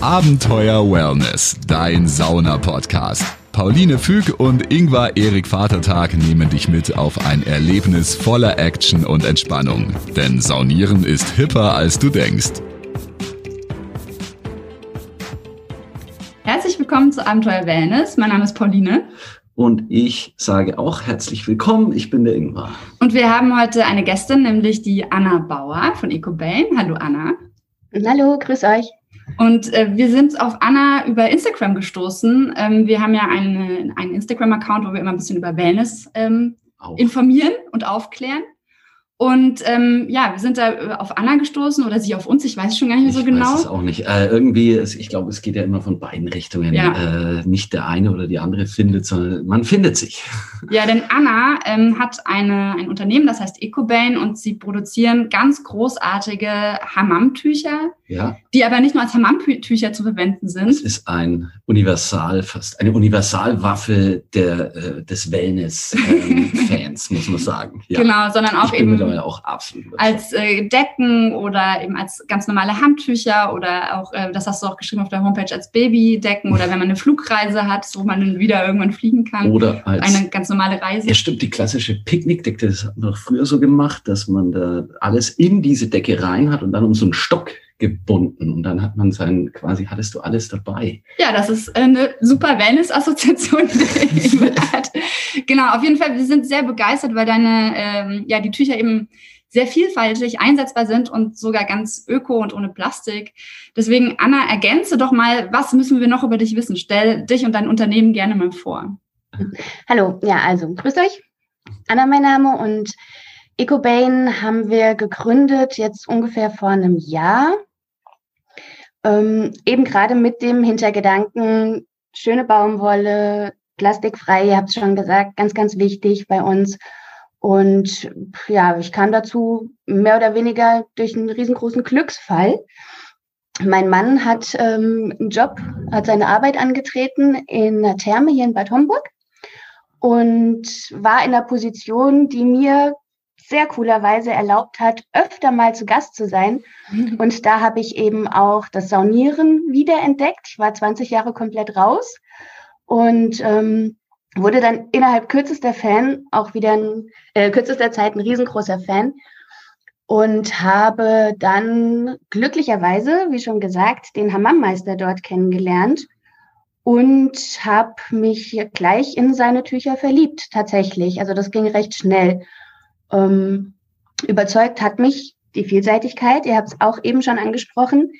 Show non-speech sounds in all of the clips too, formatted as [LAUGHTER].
Abenteuer Wellness, dein Sauna-Podcast. Pauline Füg und Ingvar Erik Vatertag nehmen dich mit auf ein Erlebnis voller Action und Entspannung. Denn Saunieren ist hipper, als du denkst. Herzlich willkommen zu Abenteuer Wellness. Mein Name ist Pauline. Und ich sage auch herzlich willkommen. Ich bin der Ingvar. Und wir haben heute eine Gästin, nämlich die Anna Bauer von EcoBane. Hallo Anna. Hallo, grüß euch. Und äh, wir sind auf Anna über Instagram gestoßen. Ähm, wir haben ja eine, einen Instagram-Account, wo wir immer ein bisschen über Wellness ähm, informieren und aufklären. Und ähm, ja, wir sind da äh, auf Anna gestoßen oder sie auf uns, ich weiß schon gar nicht mehr so ich genau. Ich weiß es auch nicht. Äh, irgendwie, ist, ich glaube, es geht ja immer von beiden Richtungen. Ja. Äh, nicht der eine oder die andere findet, sondern man findet sich. [LAUGHS] Ja, denn Anna ähm, hat eine, ein Unternehmen, das heißt EcoBane und sie produzieren ganz großartige Hammamtücher, ja. die aber nicht nur als Hammamtücher zu verwenden sind. Es ist ein Universal, fast eine Universalwaffe der, äh, des Wellness-Fans, ähm, muss man sagen. Ja. Genau, sondern auch eben auch absolut als äh, Decken oder eben als ganz normale Handtücher oder auch, äh, das hast du auch geschrieben auf der Homepage, als Babydecken oder wenn man eine Flugreise hat, wo man dann wieder irgendwann fliegen kann. Oder als eine ganz normale Reise. Ja, stimmt, die klassische Picknickdecke, das hat man früher so gemacht, dass man da alles in diese Decke rein hat und dann um so einen Stock gebunden und dann hat man sein, quasi hattest du alles dabei. Ja, das ist eine super Wellness-Assoziation, die [LAUGHS] hat. Genau, auf jeden Fall, wir sind sehr begeistert, weil deine, ähm, ja, die Tücher eben sehr vielfältig einsetzbar sind und sogar ganz öko und ohne Plastik. Deswegen, Anna, ergänze doch mal, was müssen wir noch über dich wissen? Stell dich und dein Unternehmen gerne mal vor. Hallo, ja, also grüßt euch. Anna mein Name und EcoBane haben wir gegründet jetzt ungefähr vor einem Jahr. Ähm, eben gerade mit dem Hintergedanken, schöne Baumwolle, plastikfrei, ihr habt es schon gesagt, ganz, ganz wichtig bei uns. Und ja, ich kam dazu mehr oder weniger durch einen riesengroßen Glücksfall. Mein Mann hat ähm, einen Job, hat seine Arbeit angetreten in einer Therme hier in Bad Homburg und war in einer Position, die mir sehr coolerweise erlaubt hat, öfter mal zu Gast zu sein. [LAUGHS] Und da habe ich eben auch das Saunieren wiederentdeckt. Ich war 20 Jahre komplett raus und ähm, wurde dann innerhalb kürzester Fan auch wieder in äh, kürzester Zeit ein riesengroßer Fan und habe dann glücklicherweise, wie schon gesagt, den Hammammeister dort kennengelernt und habe mich gleich in seine Tücher verliebt, tatsächlich. Also das ging recht schnell. Ähm, überzeugt hat mich die Vielseitigkeit. Ihr habt es auch eben schon angesprochen.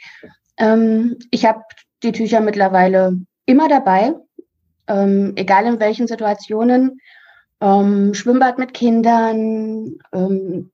Ähm, ich habe die Tücher mittlerweile immer dabei, ähm, egal in welchen Situationen. Ähm, Schwimmbad mit Kindern, ähm,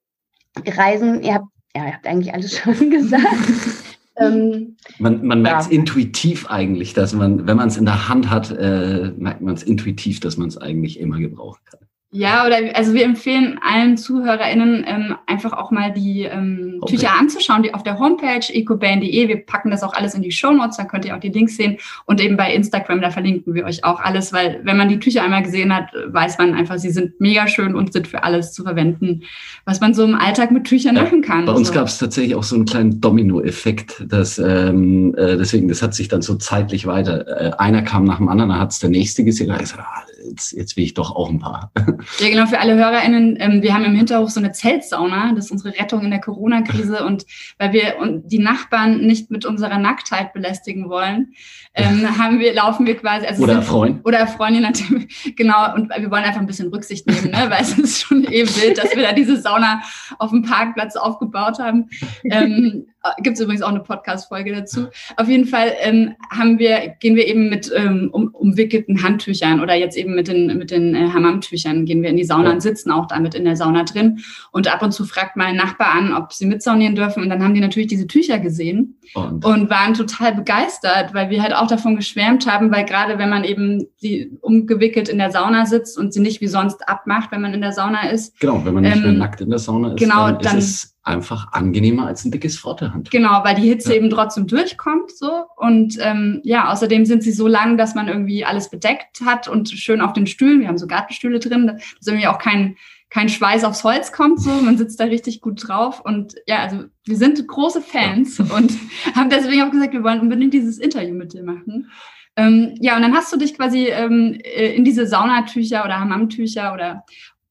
Reisen. Ihr habt, ja, ihr habt eigentlich alles [LAUGHS] schon gesagt. [LAUGHS] Ähm, man man merkt es ja. intuitiv eigentlich, dass man, wenn man es in der Hand hat, äh, merkt man es intuitiv, dass man es eigentlich immer gebrauchen kann. Ja, oder also wir empfehlen allen ZuhörerInnen ähm, einfach auch mal die ähm, Tücher anzuschauen, die auf der Homepage ecoband.de. Wir packen das auch alles in die Show Notes, dann könnt ihr auch die Links sehen. Und eben bei Instagram, da verlinken wir euch auch alles, weil wenn man die Tücher einmal gesehen hat, weiß man einfach, sie sind mega schön und sind für alles zu verwenden, was man so im Alltag mit Tüchern ja, machen kann. Bei uns so. gab es tatsächlich auch so einen kleinen Domino-Effekt, dass ähm, äh, deswegen, das hat sich dann so zeitlich weiter. Äh, einer kam nach dem anderen, dann hat es der nächste gesehen, da ist er, ah, jetzt, jetzt will ich doch auch ein paar. [LAUGHS] Ja, genau, für alle HörerInnen, ähm, wir haben im Hinterhof so eine Zeltsauna, das ist unsere Rettung in der Corona-Krise und weil wir und die Nachbarn nicht mit unserer Nacktheit belästigen wollen, ähm, haben wir, laufen wir quasi. Also oder erfreuen. Oder erfreuen, je nachdem. Genau, und wir wollen einfach ein bisschen Rücksicht nehmen, ne? weil es ist schon eh wild, dass wir da diese Sauna auf dem Parkplatz aufgebaut haben. [LAUGHS] Ähm, Gibt es übrigens auch eine Podcast-Folge dazu. Auf jeden Fall ähm, haben wir, gehen wir eben mit ähm, um, umwickelten Handtüchern oder jetzt eben mit den, mit den äh, Hammamtüchern gehen wir in die Sauna und sitzen auch damit in der Sauna drin. Und ab und zu fragt mal ein Nachbar an, ob sie mitsaunieren dürfen. Und dann haben die natürlich diese Tücher gesehen und, und waren total begeistert, weil wir halt auch davon geschwärmt haben, weil gerade wenn man eben die umgewickelt in der Sauna sitzt und sie nicht wie sonst abmacht, wenn man in der Sauna ist. Genau, wenn man nicht ähm, mehr nackt in der Sauna ist, genau, dann, dann ist es einfach angenehmer als ein dickes Vorderhandtuch. Genau, weil die Hitze ja. eben trotzdem durchkommt so und ähm, ja, außerdem sind sie so lang, dass man irgendwie alles bedeckt hat und schön auf den Stühlen. Wir haben so Gartenstühle drin, dass irgendwie auch kein kein Schweiß aufs Holz kommt, so man sitzt da richtig gut drauf und ja, also wir sind große Fans ja. und [LAUGHS] haben deswegen auch gesagt, wir wollen unbedingt dieses Interview mit dir machen. Ähm, ja, und dann hast du dich quasi ähm, äh, in diese Saunatücher oder Hammamtücher oder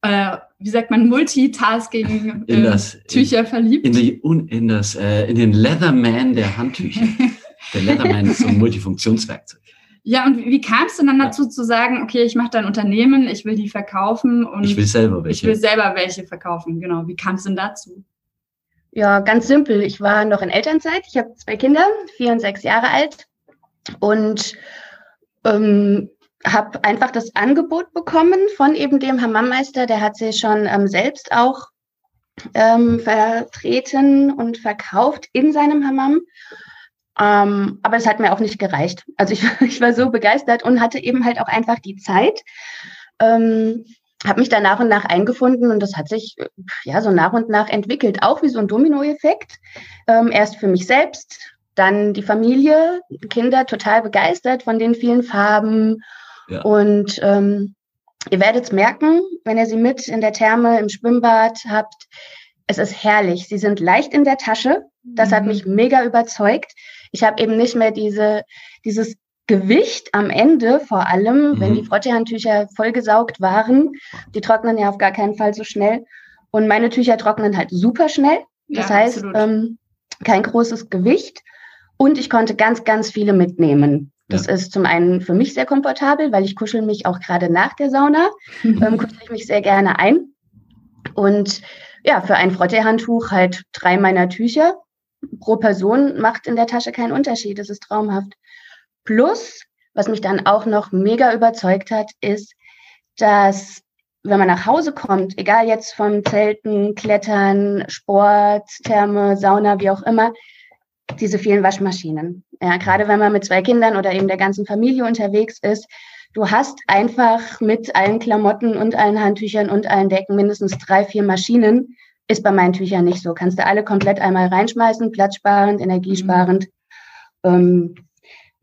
äh, wie sagt man, Multitasking äh, das, Tücher in, verliebt. In, die, in, das, äh, in den Leatherman der Handtücher. [LAUGHS] der Leatherman ist so ein Multifunktionswerkzeug. Ja, und wie kam es denn dann dazu zu sagen, okay, ich mache da ein Unternehmen, ich will die verkaufen und ich will selber welche. Ich will selber welche verkaufen, genau. Wie kam es denn dazu? Ja, ganz simpel. Ich war noch in Elternzeit. Ich habe zwei Kinder, vier und sechs Jahre alt und ähm, habe einfach das Angebot bekommen von eben dem Hammammeister. Der hat sich schon ähm, selbst auch ähm, vertreten und verkauft in seinem Hammam. Ähm, aber es hat mir auch nicht gereicht. Also ich, [LAUGHS] ich, war so begeistert und hatte eben halt auch einfach die Zeit. Ähm, habe mich da nach und nach eingefunden und das hat sich ja so nach und nach entwickelt, auch wie so ein Dominoeffekt. Ähm, erst für mich selbst, dann die Familie, Kinder total begeistert von den vielen Farben. Ja. Und ähm, ihr werdet es merken, wenn ihr sie mit in der Therme, im Schwimmbad habt. Es ist herrlich. Sie sind leicht in der Tasche. Das mhm. hat mich mega überzeugt. Ich habe eben nicht mehr diese, dieses Gewicht am Ende, vor allem, mhm. wenn die Frottehandtücher vollgesaugt waren. Die trocknen ja auf gar keinen Fall so schnell. Und meine Tücher trocknen halt super schnell. Das ja, heißt, ähm, kein großes Gewicht. Und ich konnte ganz, ganz viele mitnehmen. Das ja. ist zum einen für mich sehr komfortabel, weil ich kuschel mich auch gerade nach der Sauna, [LAUGHS] ähm, kuschel ich mich sehr gerne ein. Und ja, für ein Frottehandtuch halt drei meiner Tücher pro Person macht in der Tasche keinen Unterschied. Das ist traumhaft. Plus, was mich dann auch noch mega überzeugt hat, ist, dass wenn man nach Hause kommt, egal jetzt vom Zelten, Klettern, Sport, Therme, Sauna, wie auch immer, diese vielen Waschmaschinen. Ja, gerade wenn man mit zwei Kindern oder eben der ganzen Familie unterwegs ist, du hast einfach mit allen Klamotten und allen Handtüchern und allen Decken mindestens drei, vier Maschinen, ist bei meinen Tüchern nicht so. Kannst du alle komplett einmal reinschmeißen, platzsparend, energiesparend. Mhm. Ähm,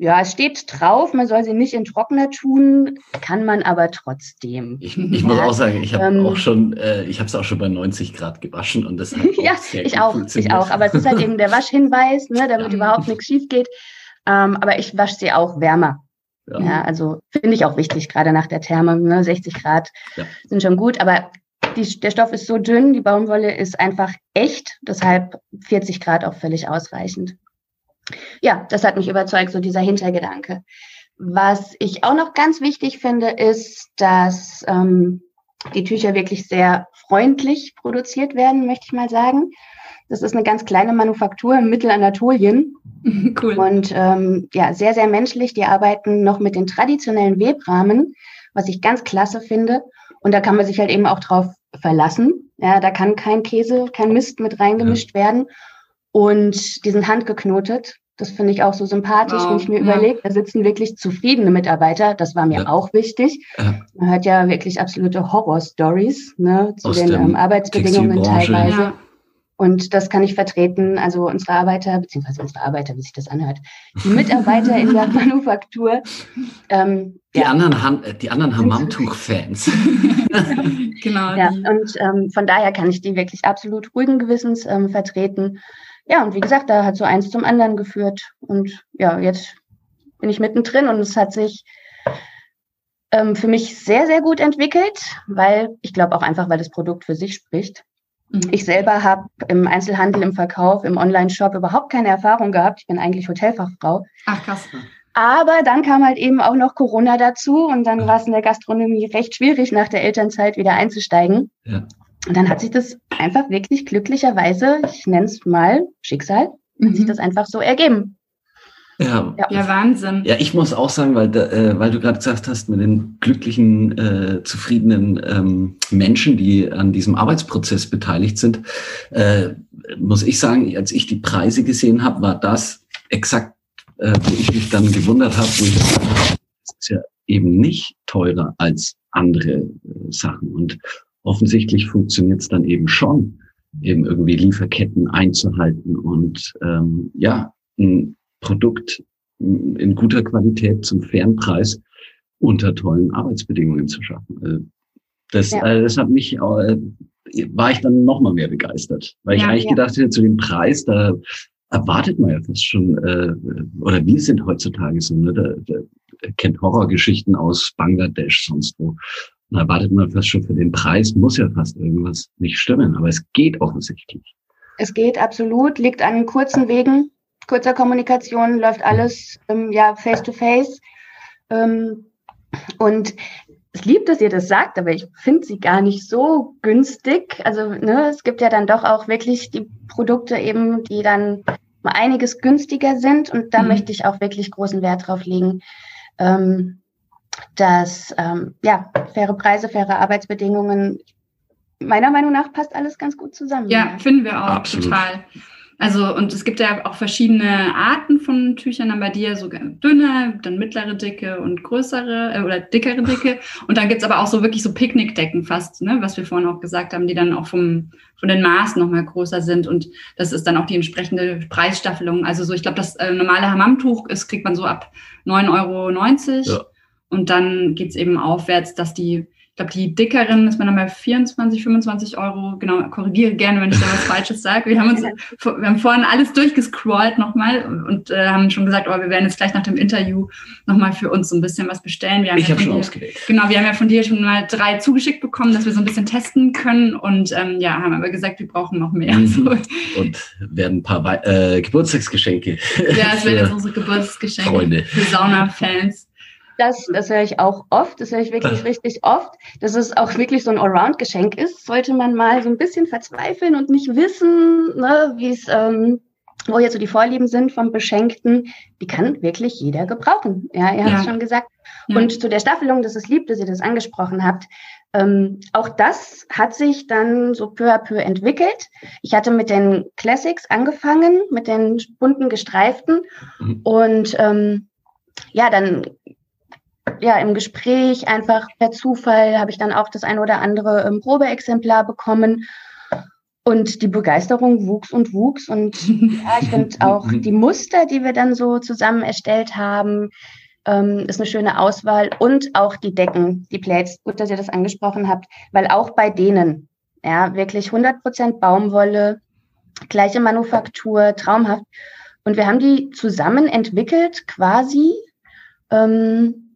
ja, es steht drauf, man soll sie nicht in Trockner tun, kann man aber trotzdem. Ich, ich muss auch sagen, ich habe ähm, auch schon, äh, ich habe es auch schon bei 90 Grad gewaschen und das hat [LAUGHS] ja, ich auch, ich auch. Aber es ist halt eben der [LAUGHS] Waschhinweis, ne, damit ja. überhaupt nichts schief geht. Ähm, aber ich wasche sie auch wärmer. Ja, ja also finde ich auch wichtig, gerade nach der Therme. Ne, 60 Grad ja. sind schon gut, aber die, der Stoff ist so dünn, die Baumwolle ist einfach echt, deshalb 40 Grad auch völlig ausreichend. Ja, das hat mich überzeugt, so dieser Hintergedanke. Was ich auch noch ganz wichtig finde, ist, dass ähm, die Tücher wirklich sehr freundlich produziert werden, möchte ich mal sagen. Das ist eine ganz kleine Manufaktur im Mittelanatolien. [LAUGHS] Cool. Und ähm, ja, sehr, sehr menschlich. Die arbeiten noch mit den traditionellen Webrahmen, was ich ganz klasse finde. Und da kann man sich halt eben auch drauf verlassen. Ja, da kann kein Käse, kein Mist mit reingemischt ja. werden. Und die sind handgeknotet. Das finde ich auch so sympathisch, wow. wenn ich mir ja. überlege, da sitzen wirklich zufriedene Mitarbeiter. Das war mir ja. auch wichtig. Man hört ja wirklich absolute Horror-Stories ne, zu Aus den ähm, Arbeitsbedingungen teilweise. Und das kann ich vertreten. Also unsere Arbeiter, beziehungsweise unsere Arbeiter, wie sich das anhört, die Mitarbeiter in der [LAUGHS] Manufaktur. Ähm, die, ja. anderen Han die anderen Hammamtuch-Fans. [LAUGHS] genau. Ja, und ähm, von daher kann ich die wirklich absolut ruhigen Gewissens ähm, vertreten. Ja, und wie gesagt, da hat so eins zum anderen geführt. Und ja, jetzt bin ich mittendrin und es hat sich ähm, für mich sehr, sehr gut entwickelt, weil ich glaube auch einfach, weil das Produkt für sich spricht. Mhm. Ich selber habe im Einzelhandel, im Verkauf, im Online-Shop überhaupt keine Erfahrung gehabt. Ich bin eigentlich Hotelfachfrau. Ach, krass. Aber dann kam halt eben auch noch Corona dazu und dann war es in der Gastronomie recht schwierig, nach der Elternzeit wieder einzusteigen. Ja. Und dann hat sich das einfach wirklich glücklicherweise, ich nenne es mal Schicksal, mhm. hat sich mhm. das einfach so ergeben. Ja. ja, Wahnsinn. Ja, ich muss auch sagen, weil, äh, weil du gerade gesagt hast, mit den glücklichen, äh, zufriedenen ähm, Menschen, die an diesem Arbeitsprozess beteiligt sind, äh, muss ich sagen, als ich die Preise gesehen habe, war das exakt, äh, wo ich mich dann gewundert habe, wo ich gesagt habe, das ist ja eben nicht teurer als andere äh, Sachen. Und offensichtlich funktioniert es dann eben schon, eben irgendwie Lieferketten einzuhalten und ähm, ja, ein Produkt in guter Qualität zum fairen Preis unter tollen Arbeitsbedingungen zu schaffen. Also Das, ja. äh, das hat mich, äh, war ich dann noch mal mehr begeistert, weil ich eigentlich gedacht hätte, zu dem Preis, da erwartet man ja fast schon, äh, oder wir sind heutzutage so, ne, da, da kennt Horrorgeschichten aus Bangladesch, sonst wo. Da erwartet man fast schon für den Preis, muss ja fast irgendwas nicht stimmen, aber es geht offensichtlich. Es geht absolut, liegt an kurzen Wegen, kurzer Kommunikation, läuft alles ähm, ja face to face. Ähm, und es liebt, dass ihr das sagt, aber ich finde sie gar nicht so günstig. Also ne, es gibt ja dann doch auch wirklich die Produkte eben, die dann einiges günstiger sind. Und da mhm. möchte ich auch wirklich großen Wert drauf legen, ähm, dass ähm, ja faire Preise, faire Arbeitsbedingungen. Meiner Meinung nach passt alles ganz gut zusammen. Ja, finden wir auch Absolut. total. Also, und es gibt ja auch verschiedene Arten von Tüchern dann bei dir, so dünne, dann mittlere Dicke und größere äh, oder dickere Dicke. Und dann gibt's aber auch so wirklich so Picknickdecken fast, ne, was wir vorhin auch gesagt haben, die dann auch vom, von den Maßen nochmal größer sind. Und das ist dann auch die entsprechende Preisstaffelung. Also so, ich glaube, das äh, normale Hammamtuch ist, kriegt man so ab 9,90 Euro. Ja. Und dann geht's eben aufwärts, dass die glaube, die dickeren ist man dann bei 24, 25 Euro. Genau, korrigiere gerne, wenn ich da was Falsches sage. Wir haben uns, [LAUGHS] wir haben vorhin alles durchgescrollt nochmal und äh, haben schon gesagt, oh, wir werden jetzt gleich nach dem Interview nochmal für uns so ein bisschen was bestellen. ich ja habe schon dir, ausgewählt. Genau, wir haben ja von dir schon mal drei zugeschickt bekommen, dass wir so ein bisschen testen können und ähm, ja, haben aber gesagt, wir brauchen noch mehr. Mhm. Und werden ein paar äh, Geburtstagsgeschenke. Ja, es werden [LAUGHS] jetzt unsere Geburtstagsgeschenke Freunde. für Sauna-Fans das, das höre ich auch oft, das höre ich wirklich richtig oft, dass es auch wirklich so ein Allround-Geschenk ist. Sollte man mal so ein bisschen verzweifeln und nicht wissen, ne, wie es, ähm, wo jetzt so die Vorlieben sind vom Beschenkten, die kann wirklich jeder gebrauchen. Ja, ihr habt es schon gesagt. Ja. Und zu der Staffelung, das ist lieb, dass ihr das angesprochen habt. Ähm, auch das hat sich dann so peu à peu entwickelt. Ich hatte mit den Classics angefangen, mit den bunten gestreiften. Mhm. Und ähm, ja, dann ja, im Gespräch einfach per Zufall habe ich dann auch das ein oder andere ähm, Probeexemplar bekommen. Und die Begeisterung wuchs und wuchs. Und [LAUGHS] ja, ich finde auch die Muster, die wir dann so zusammen erstellt haben, ähm, ist eine schöne Auswahl. Und auch die Decken, die Plates. Gut, dass ihr das angesprochen habt, weil auch bei denen, ja, wirklich 100 Prozent Baumwolle, gleiche Manufaktur, traumhaft. Und wir haben die zusammen entwickelt, quasi. Ähm,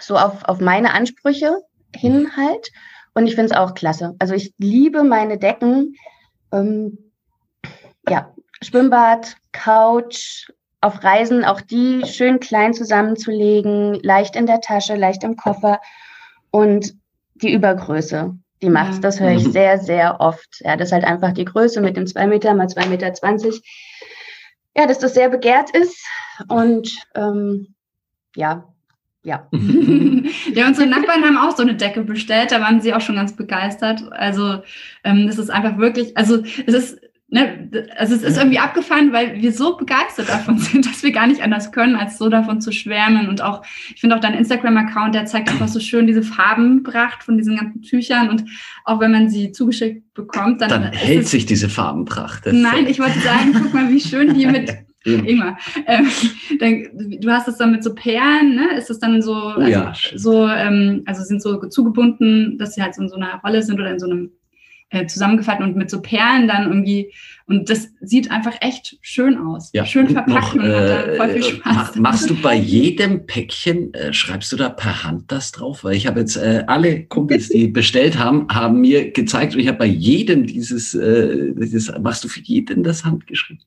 so auf, auf meine Ansprüche hin halt. Und ich finde es auch klasse. Also ich liebe meine Decken. Ähm, ja, Schwimmbad, Couch, auf Reisen auch die schön klein zusammenzulegen, leicht in der Tasche, leicht im Koffer. Und die Übergröße, die macht's. Das höre ich sehr, sehr oft. Ja, das ist halt einfach die Größe mit dem 2 Meter mal 2,20 Meter. 20. Ja, dass das sehr begehrt ist. Und ähm, ja, ja. [LAUGHS] ja, unsere Nachbarn haben auch so eine Decke bestellt, da waren sie auch schon ganz begeistert. Also ähm, das ist einfach wirklich, also es ist, ne, also es ist irgendwie abgefahren, weil wir so begeistert davon [LAUGHS] sind, dass wir gar nicht anders können, als so davon zu schwärmen. Und auch, ich finde auch dein Instagram-Account, der zeigt einfach so schön diese Farbenpracht von diesen ganzen Tüchern. Und auch wenn man sie zugeschickt bekommt, dann. Dann hält sich diese Farbenpracht. Nein, ich wollte sagen, guck mal, wie schön die [LAUGHS] mit Immer. Ähm, dann, du hast es dann mit so Perlen, ne? Ist das dann so, oh, also, ja. so ähm, also sind so zugebunden, dass sie halt so in so einer Rolle sind oder in so einem äh, zusammengefaltet und mit so Perlen dann irgendwie. Und das sieht einfach echt schön aus. Ja, schön verpackt noch, und hat da voll viel äh, Spaß. Machst du bei jedem Päckchen, äh, schreibst du da per Hand das drauf? Weil ich habe jetzt äh, alle Kumpels, die [LAUGHS] bestellt haben, haben mir gezeigt und ich habe bei jedem dieses, äh, dieses, machst du für jeden das handgeschrieben?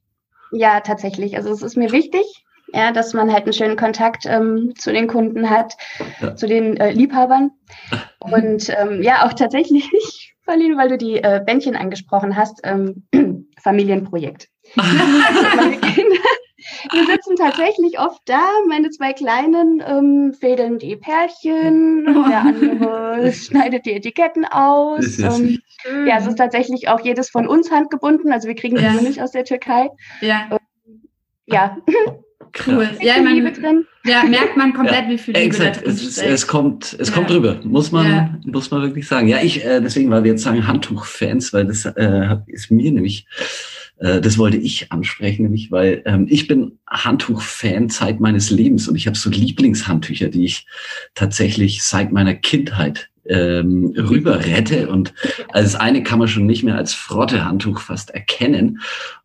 Ja, tatsächlich. Also es ist mir wichtig, ja, dass man halt einen schönen Kontakt ähm, zu den Kunden hat, ja. zu den äh, Liebhabern. [LAUGHS] Und ähm, ja, auch tatsächlich, [LAUGHS] Pauline, weil du die äh, Bändchen angesprochen hast, ähm, [CLEARS THROAT] Familienprojekt. also [LAUGHS] meine Kinder wir sitzen tatsächlich oft da, meine zwei Kleinen ähm, fädeln die Pärchen, der andere [LAUGHS] schneidet die Etiketten aus. Ähm, ja, es ist tatsächlich auch jedes von uns handgebunden, also wir kriegen die ja. nicht aus der Türkei. Ja. Ähm, ja. Cool. Ja, man, ja, merkt man komplett, ja, wie viel Liebe exakt. Es, es, es, kommt, es ja. kommt rüber, muss man, ja. muss man wirklich sagen. Ja, ich, äh, deswegen, weil wir jetzt sagen Handtuchfans, weil das äh, ist mir nämlich äh, das wollte ich ansprechen, nämlich weil ähm, ich bin Handtuch-Fan seit meines Lebens und ich habe so Lieblingshandtücher, die ich tatsächlich seit meiner Kindheit ähm, rüber rette. Und als eine kann man schon nicht mehr als Frottehandtuch fast erkennen.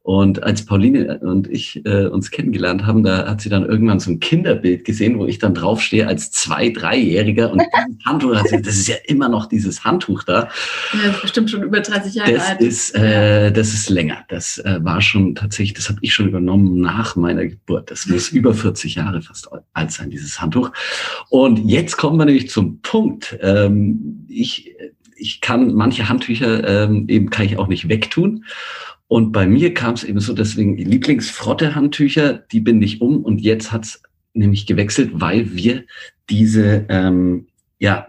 Und als Pauline und ich äh, uns kennengelernt haben, da hat sie dann irgendwann so ein Kinderbild gesehen, wo ich dann draufstehe als zwei, dreijähriger. Und dieses Handtuch, hat sie, das ist ja immer noch dieses Handtuch da. Ja, das ist bestimmt schon über 30 Jahre das alt. Ist, äh, das ist länger. Das äh, war schon tatsächlich, das habe ich schon übernommen nach meiner Geburt. Das muss [LAUGHS] über 40 Jahre fast alt sein, dieses Handtuch. Und jetzt kommen wir nämlich zum Punkt. Ähm, ich, ich kann manche Handtücher ähm, eben kann ich auch nicht wegtun. Und bei mir kam es eben so, deswegen Lieblingsfrotte-Handtücher, die binde ich um und jetzt hat's nämlich gewechselt, weil wir diese, ähm, ja,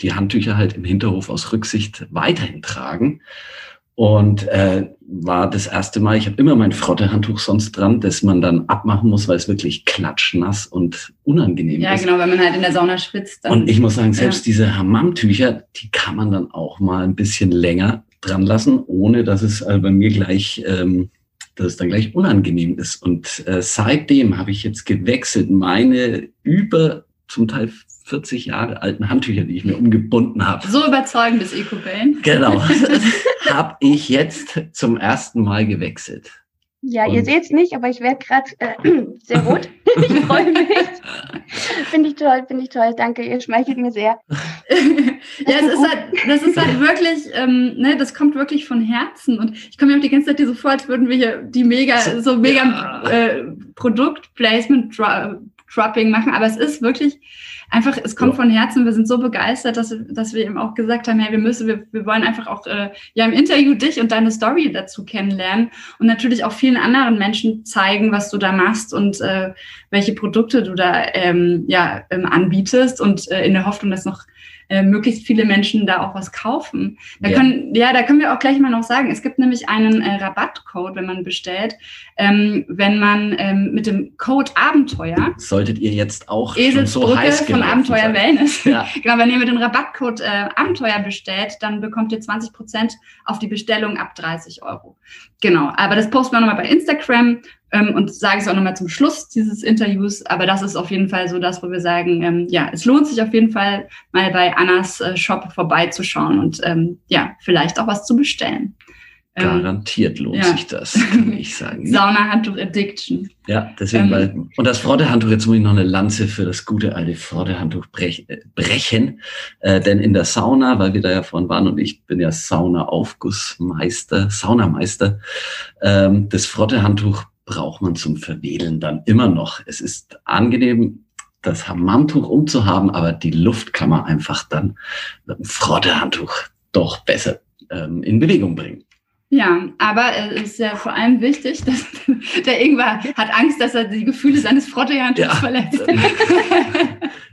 die Handtücher halt im Hinterhof aus Rücksicht weiterhin tragen. Und äh, war das erste Mal, ich habe immer mein Frotte-Handtuch sonst dran, das man dann abmachen muss, weil es wirklich klatschnass und unangenehm ja, ist. genau, wenn man halt in der Sauna schwitzt. Und ich muss sagen, selbst Ja. diese Hammam-Tücher, die kann man dann auch mal ein bisschen länger dran lassen, ohne dass es äh, bei mir gleich, ähm, dass es dann gleich unangenehm ist. Und äh, seitdem habe ich jetzt gewechselt, meine über zum Teil 40 Jahre alten Handtücher, die ich mir umgebunden habe. so überzeugend ist EcoBane. Genau, [LAUGHS] habe ich jetzt zum ersten Mal gewechselt. Ja, ihr Und- seht es nicht, aber ich werde gerade äh, [CLEARS THROAT] sehr rot. [LAUGHS] ich freue mich. Finde ich toll, finde ich toll. Danke, ihr schmeichelt mir sehr. [LAUGHS] ja, es ist halt, das ist halt wirklich, ähm, ne, das kommt wirklich von Herzen. Und ich komme mir auch die ganze Zeit hier so vor, als würden wir hier die mega, So, mega ja. äh, Produktplacement dro Dropping machen. Aber es ist wirklich einfach, es kommt Ja. von Herzen. Wir sind so begeistert, dass, dass wir eben auch gesagt haben, hey, wir müssen, wir, wir wollen einfach auch äh, ja im Interview dich und deine Story dazu kennenlernen und natürlich auch vielen anderen Menschen zeigen, was du da machst und äh, welche Produkte du da ähm, ja, ähm, anbietest und äh, in der Hoffnung, dass noch äh, möglichst viele Menschen da auch was kaufen. Da Ja. können, ja, da können wir auch gleich mal noch sagen, es gibt nämlich einen äh, Rabattcode, wenn man bestellt, ähm, wenn man ähm, mit dem Code Abenteuer, Solltet ihr jetzt auch schon so Eselsbrücke heiß von Abenteuer sein. Wellness, Ja, [LAUGHS] Genau, wenn ihr mit dem Rabattcode äh, Abenteuer bestellt, dann bekommt ihr 20% auf die Bestellung ab 30 Euro. Genau, aber das posten wir nochmal bei Instagram ähm, und sage es auch nochmal zum Schluss dieses Interviews. Aber das ist auf jeden Fall so das, wo wir sagen, ähm, ja, es lohnt sich auf jeden Fall mal bei Annas äh, Shop vorbeizuschauen und ähm, ja, vielleicht auch was zu bestellen. Ähm, garantiert lohnt ja. sich das, kann ich [LAUGHS] sagen. Sauna-Handtuch Addiction. Ja, deswegen, Ähm, weil, und das Frottehandtuch, jetzt muss ich noch eine Lanze für das gute alte Frottehandtuch brech, äh, brechen. Äh, denn in der Sauna, weil wir da ja vorhin waren und ich bin ja Sauna-Aufgussmeister, Saunameister, ähm, das Frottehandtuch braucht man zum Verwedeln dann immer noch. Es ist angenehm, das Hammamtuch umzuhaben, aber die Luft kann man einfach dann mit dem Frottehandtuch doch besser ähm, in Bewegung bringen. Ja, aber es ist ja vor allem wichtig, dass [LAUGHS] der Ingwer hat Angst, dass er die Gefühle seines Frottehandtuchs Ja. verletzt. [LAUGHS]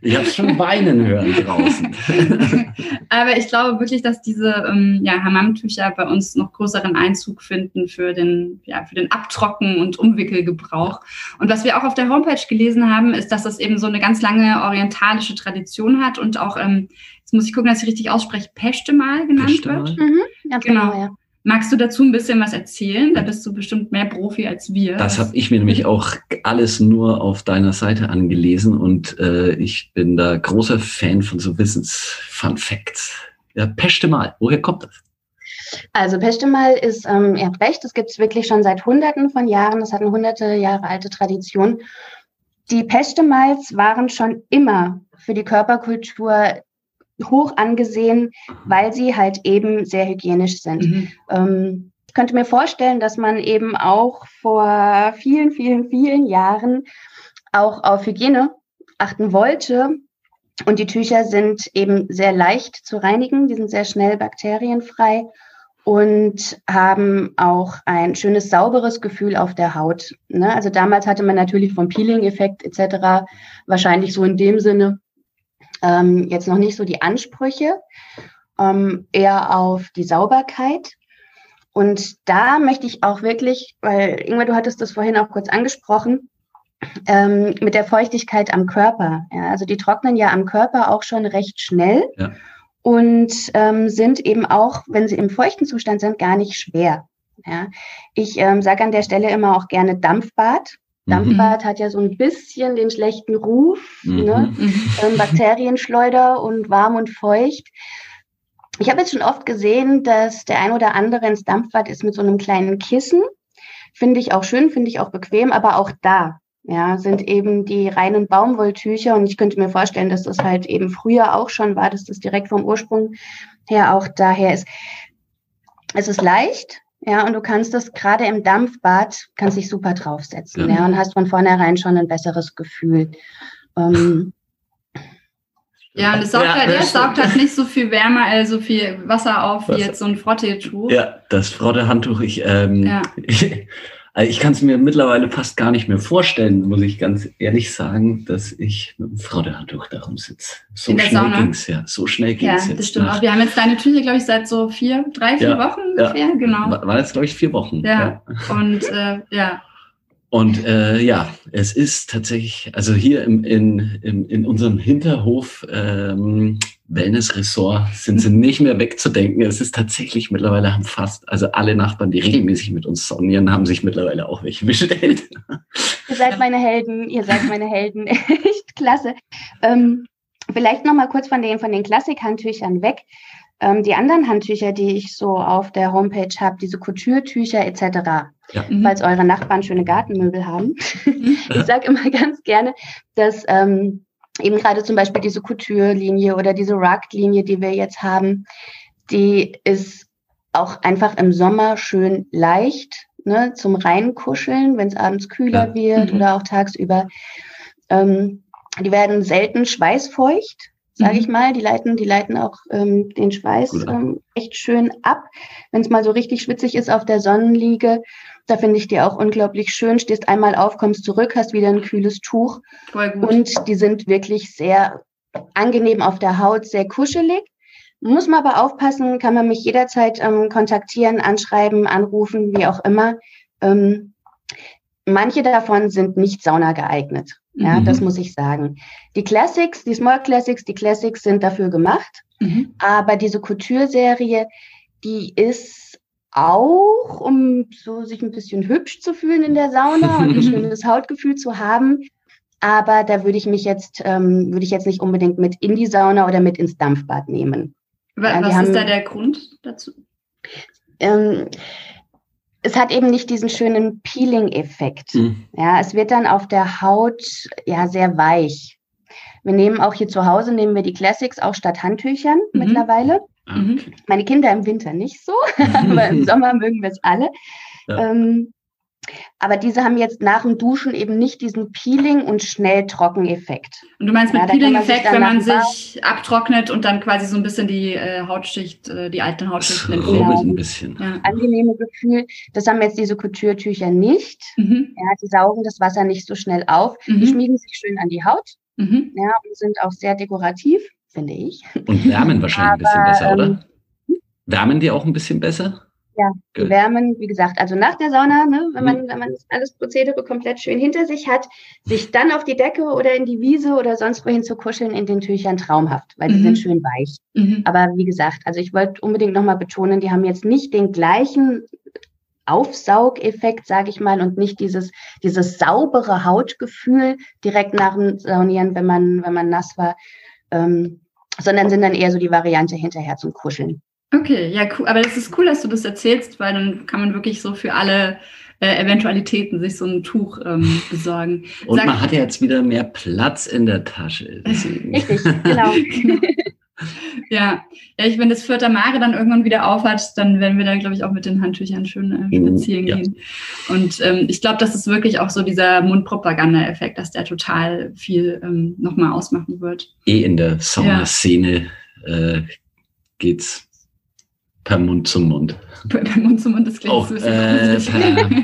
Ich habe schon weinen hören draußen. [LAUGHS] aber ich glaube wirklich, dass diese ähm, ja, Hammamtücher bei uns noch größeren Einzug finden für den, ja, für den Abtrocken- und Umwickelgebrauch. Und was wir auch auf der Homepage gelesen haben, ist, dass das eben so eine ganz lange orientalische Tradition hat und auch, ähm, jetzt muss ich gucken, dass ich richtig ausspreche, Pechtemal genannt Pechtemal? wird. Mhm, ganz Genau. genau, ja. Magst du dazu ein bisschen was erzählen? Da bist du bestimmt mehr Profi als wir. Das habe ich mir nämlich auch alles nur auf deiner Seite angelesen und äh, ich bin da großer Fan von so Wissens-Fun Facts. Ja, Pechte mal, woher kommt das? Also Pechtemal ist, ähm, ihr habt recht, das gibt es wirklich schon seit Hunderten von Jahren. Das hat eine hunderte Jahre alte Tradition. Die Pechtemals waren schon immer für die Körperkultur hoch angesehen, weil sie halt eben sehr hygienisch sind. Mhm. Ähm, ich könnte mir vorstellen, dass man eben auch vor vielen, vielen, vielen Jahren auch auf Hygiene achten wollte. Und die Tücher sind eben sehr leicht zu reinigen, die sind sehr schnell bakterienfrei und haben auch ein schönes sauberes Gefühl auf der Haut. Ne? Also damals hatte man natürlich vom Peeling-Effekt etc. wahrscheinlich so in dem Sinne ähm, jetzt noch nicht so die Ansprüche, ähm, eher auf die Sauberkeit. Und da möchte ich auch wirklich, weil Ingwer, du hattest das vorhin auch kurz angesprochen, ähm, mit der Feuchtigkeit am Körper. Ja, also die trocknen ja am Körper auch schon recht schnell Ja. und ähm, sind eben auch, wenn sie im feuchten Zustand sind, gar nicht schwer. Ja, ich ähm, sage an der Stelle immer auch gerne Dampfbad. Dampfbad hat ja so ein bisschen den schlechten Ruf, Mhm. ne? Mhm. ähm, Bakterienschleuder und warm und feucht. Ich habe jetzt schon oft gesehen, dass der ein oder andere ins Dampfbad ist mit so einem kleinen Kissen. Finde ich auch schön, finde ich auch bequem, aber auch da ja, sind eben die reinen Baumwolltücher und ich könnte mir vorstellen, dass das halt eben früher auch schon war, dass das direkt vom Ursprung her auch daher ist. Es ist leicht, ja, und du kannst das gerade im Dampfbad, kannst dich super draufsetzen, Ja. ja, und hast von vornherein schon ein besseres Gefühl. Ähm, Ja, und es saugt Ja, halt, ja, saugt halt nicht so viel Wärme, äh, so viel Wasser auf wie Wasser. jetzt so ein Frotteetuch. Ja, das Frottehandtuch, ich, ähm, Ja. [LAUGHS] also ich kann es mir mittlerweile fast gar nicht mehr vorstellen, muss ich ganz ehrlich sagen, dass ich mit dem Frottehandtuch darum sitze. So In der schnell Sauna? ging's ja. So schnell Ja, ging's das jetzt. stimmt nach- auch. Wir haben jetzt deine Tücher, glaube ich, seit so vier, drei, vier Ja, Wochen ja. ungefähr, genau. War, jetzt, glaube ich, vier Wochen. Ja. Und äh, ja, Und äh, ja, es ist tatsächlich, also hier im, in, in, in unserem Hinterhof ähm, Wellness-Ressort sind sie [LAUGHS] nicht mehr wegzudenken. Es ist tatsächlich mittlerweile haben fast, also alle Nachbarn, die regelmäßig mit uns saunieren, haben sich mittlerweile auch welche bestellt. Ihr seid meine Helden, ihr seid meine Helden. [LAUGHS] Echt klasse. Ähm, vielleicht noch mal kurz von den, von den Klassik-Handtüchern weg. Ähm, die anderen Handtücher, die ich so auf der Homepage habe, diese Couture-Tücher etc., mhm. falls eure Nachbarn schöne Gartenmöbel haben. [LAUGHS] Ich sage immer ganz gerne, dass ähm, eben gerade zum Beispiel diese Couture-Linie oder diese Rugged-Linie, die wir jetzt haben, die ist auch einfach im Sommer schön leicht ne, zum Reinkuscheln, wenn es abends kühler Ja. wird Mhm. oder auch tagsüber. Ähm, die werden selten schweißfeucht, sage Mhm. ich mal. Die leiten, die leiten auch ähm, den Schweiß ähm, echt schön ab. Wenn es mal so richtig schwitzig ist auf der Sonnenliege, da finde ich die auch unglaublich schön. Stehst einmal auf, kommst zurück, hast wieder ein kühles Tuch voll gut. und die sind wirklich sehr angenehm auf der Haut, sehr kuschelig. Muss man aber aufpassen, kann man mich jederzeit ähm, kontaktieren, anschreiben, anrufen, wie auch immer. Ähm, manche davon sind nicht Sauna geeignet. Ja, Mhm. das muss ich sagen. Die Classics, die Small Classics, die Classics sind dafür gemacht. Mhm. Aber diese Couture-Serie, die ist auch, um so sich ein bisschen hübsch zu fühlen in der Sauna [LAUGHS] und ein schönes Hautgefühl zu haben. Aber da würde ich mich jetzt, ähm, würde ich jetzt nicht unbedingt mit in die Sauna oder mit ins Dampfbad nehmen. Wa- Ja, Was haben- ist da der Grund dazu? Ähm, es hat eben nicht diesen schönen Peeling-Effekt. Hm. Ja, es wird dann auf der Haut ja sehr weich. Wir nehmen auch hier zu Hause, nehmen wir die Classics auch statt Handtüchern Mhm. mittlerweile. Ah, Mhm. okay. Meine Kinder im Winter nicht so, [LAUGHS] aber im [LAUGHS] Sommer mögen wir es alle. Ja. Ähm, aber diese haben jetzt nach dem Duschen eben nicht diesen Peeling- und Schnelltrocken-Effekt. Und du meinst Ja, mit sich Peeling-Effekt, wenn man sich abtrocknet und dann quasi so ein bisschen die äh, Hautschicht, äh, die alten Hautschichten entfernt. ein bisschen. Ja. Angenehme Gefühl. Das haben jetzt diese Couture-Tücher nicht. Mhm. Ja, die saugen das Wasser nicht so schnell auf. Die Mhm. schmiegen sich schön an die Haut Mhm. ja, und sind auch sehr dekorativ, finde ich. Und wärmen wahrscheinlich ein bisschen Aber, besser, ähm, oder? Wärmen die auch ein bisschen besser? Ja, Die Gut. wärmen, wie gesagt, also nach der Sauna, ne, wenn Mhm. man, wenn man das alles Prozedere komplett schön hinter sich hat, sich dann auf die Decke oder in die Wiese oder sonst wohin zu kuscheln in den Tüchern traumhaft, weil die Mhm. sind schön weich. Mhm. Aber wie gesagt, also ich wollte unbedingt nochmal betonen, die haben jetzt nicht den gleichen Aufsaugeffekt, sage ich mal, und nicht dieses, dieses saubere Hautgefühl direkt nach dem Saunieren, wenn man, wenn man nass war, ähm, sondern sind dann eher so die Variante hinterher zum Kuscheln. Okay, ja, cool. Aber das ist cool, dass du das erzählst, weil dann kann man wirklich so für alle äh, Eventualitäten sich so ein Tuch ähm, [LAUGHS] besorgen. Und Sag- man hat jetzt wieder mehr Platz in der Tasche. [LAUGHS] Richtig, genau. [LAUGHS] Ja, ja, ich, wenn das Vierter Mare dann irgendwann wieder aufhat, dann werden wir da, glaube ich, auch mit den Handtüchern schön äh, Mhm, spazieren ja. gehen. Und ähm, ich glaube, das ist wirklich auch so dieser Mundpropaganda-Effekt, dass der total viel ähm, nochmal ausmachen wird. eh in der Saunaszene äh, geht's per Mund zum Mund. Bei Mund zu Mund, das klingt Oh, so ein bisschen äh, gruselig.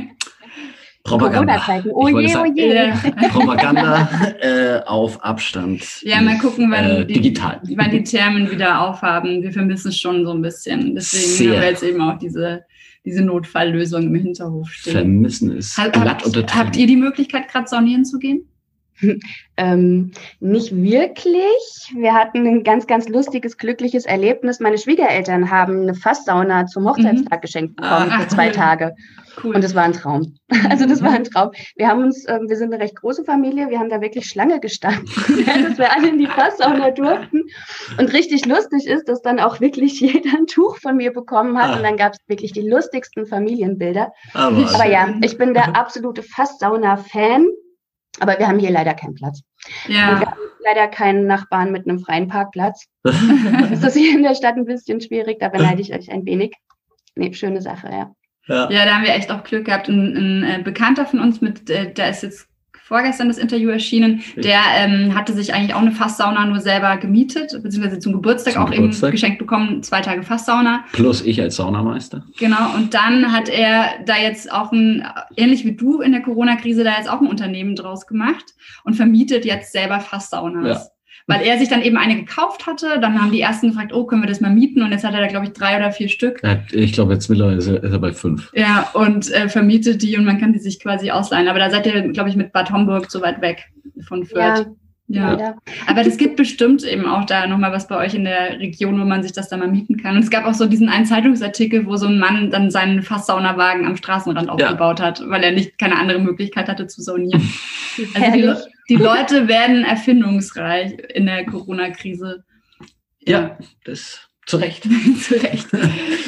Propaganda. Oh je, oh sagen, je. Ja. Propaganda äh, auf Abstand. Ja, mal gucken, wann, äh, die, digital. wann die Thermen wieder aufhaben. Wir vermissen es schon so ein bisschen. Deswegen Sehr. haben wir jetzt eben auch diese, diese Notfalllösung im Hinterhof stehen. Vermissen ist Hab- glatt Habt, habt ihr die Möglichkeit, gerade saunieren zu gehen? [LAUGHS] ähm, nicht wirklich. Wir hatten ein ganz, ganz lustiges, glückliches Erlebnis. Meine Schwiegereltern haben eine Fasssauna zum Hochzeitstag mhm. geschenkt bekommen ah, für zwei Tage. Cool. Und das war ein Traum. [LAUGHS] Also das war ein Traum. Wir haben uns, ähm, wir sind eine recht große Familie, wir haben da wirklich Schlange gestanden, [LAUGHS] dass wir alle in die Fasssauna durften. Und richtig lustig ist, dass dann auch wirklich jeder ein Tuch von mir bekommen hat. Ah. Und dann gab es wirklich die lustigsten Familienbilder. Aber, Aber ja, ich bin der absolute Fasssauna-Fan. Aber wir haben hier leider keinen Platz. Ja. Und wir haben leider keinen Nachbarn mit einem freien Parkplatz. [LAUGHS] ist das hier in der Stadt ein bisschen schwierig, da beneide ich euch ein wenig. Nee, schöne Sache, ja. Ja. ja, da haben wir echt auch Glück gehabt. Ein, ein äh, Bekannter von uns, mit, äh, da ist jetzt vorgestern das Interview erschienen, der ähm, hatte sich eigentlich auch eine Fasssauna nur selber gemietet, beziehungsweise zum Geburtstag zum auch Geburtstag. eben geschenkt bekommen, zwei Tage Fasssauna. Plus ich als Saunameister. Genau, und dann hat er da jetzt auch ein, ähnlich wie du in der Corona-Krise, da jetzt auch ein Unternehmen draus gemacht und vermietet jetzt selber Fasssaunas. Ja weil er sich dann eben eine gekauft hatte. Dann haben die ersten gefragt, oh, können wir das mal mieten? Und jetzt hat er da, glaube ich, drei oder vier Stück. Ich glaube, jetzt mittlerweile ist er, ist er bei fünf. Ja, und äh, vermietet die und man kann die sich quasi ausleihen. Aber da seid ihr, glaube ich, mit Bad Homburg so weit weg von Fürth. Ja. Ja. ja. Aber das gibt bestimmt eben auch da nochmal was bei euch in der Region, wo man sich das dann mal mieten kann. Und es gab auch so diesen einen Zeitungsartikel, wo so ein Mann dann seinen Fasssaunawagen am Straßenrand ja. aufgebaut hat, weil er nicht keine andere Möglichkeit hatte zu saunieren. [LAUGHS] also die, Leute werden erfindungsreich in der Corona-Krise. Ja. ja, das zu Recht. [LAUGHS] zu Recht.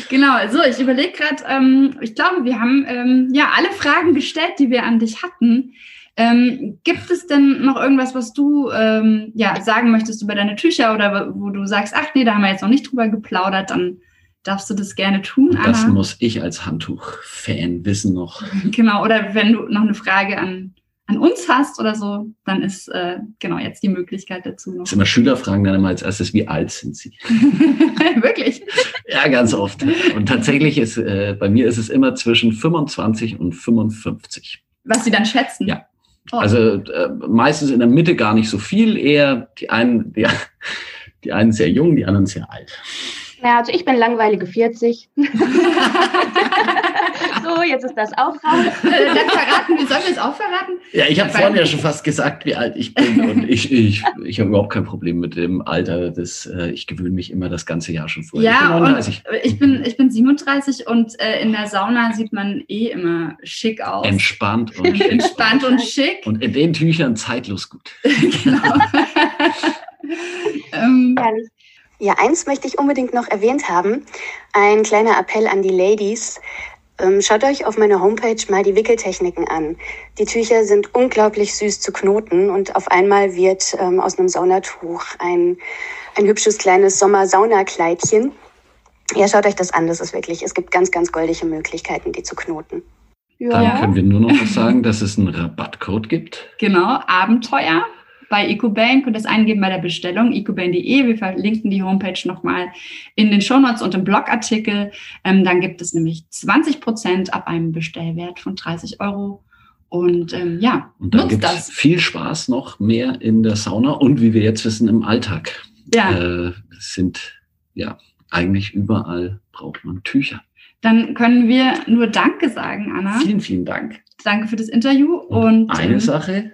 Genau, so, ich überlege gerade, ähm, ich glaube, wir haben ähm, ja alle Fragen gestellt, die wir an dich hatten. Ähm, gibt es denn noch irgendwas, was du ähm, ja, sagen möchtest über deine Tücher oder wo du sagst, ach nee, da haben wir jetzt noch nicht drüber geplaudert, dann darfst du das gerne tun. Anna. Das muss ich als Handtuch-Fan wissen noch. Genau, oder wenn du noch eine Frage an, an uns hast oder so, dann ist äh, genau jetzt die Möglichkeit dazu noch. Das immer Schüler fragen dann immer als erstes, wie alt sind sie? [LAUGHS] Wirklich? [LAUGHS] ja, ganz oft. Und tatsächlich ist äh, bei mir ist es immer zwischen 25 und 55. Was sie dann schätzen? Ja. Oh. Also äh, meistens in der Mitte gar nicht so viel, eher die einen, die, [LAUGHS] die einen sehr jung, die anderen sehr alt. Ja, also ich bin langweilige 40. jetzt ist das auch raus. Äh, dann verraten, wir sollen wir es auch verraten? Ja, ich habe vorhin ja schon fast gesagt, wie alt ich bin. Und ich, ich, ich habe überhaupt kein Problem mit dem Alter. Das, äh, ich gewöhne mich immer das ganze Jahr schon vor. Ja, ich bin, und ich bin, ich bin 37 und äh, in der Sauna sieht man eh immer schick aus. Entspannt und [LAUGHS] schick. Entspannt und schick. Und in den Tüchern zeitlos gut. [LAUGHS] genau. [LAUGHS] ähm, ja, eins möchte ich unbedingt noch erwähnt haben. Ein kleiner Appell an die Ladies. Ähm, schaut euch auf meiner Homepage mal die Wickeltechniken an. Die Tücher sind unglaublich süß zu knoten und auf einmal wird ähm, aus einem Saunatuch ein, ein hübsches kleines Sommer-Saunakleidchen. Ja, schaut euch das an. Das ist wirklich, es gibt ganz, ganz goldige Möglichkeiten, die zu knoten. Ja. Dann können wir nur noch sagen, dass es einen Rabattcode gibt. Genau, Abenteuer bei EcoBank und das eingeben bei der Bestellung ecobank.de. Wir verlinken die Homepage nochmal in den Shownotes und im Blogartikel. Ähm, dann gibt es nämlich 20 Prozent ab einem Bestellwert von 30 Euro. Und ähm, ja, und dann gibt es viel Spaß noch mehr in der Sauna und wie wir jetzt wissen im Alltag. Ja. Äh, sind ja eigentlich überall braucht man Tücher. Dann können wir nur Danke sagen, Anna. Vielen, vielen Dank. Danke für das Interview. Und, und eine ähm, Sache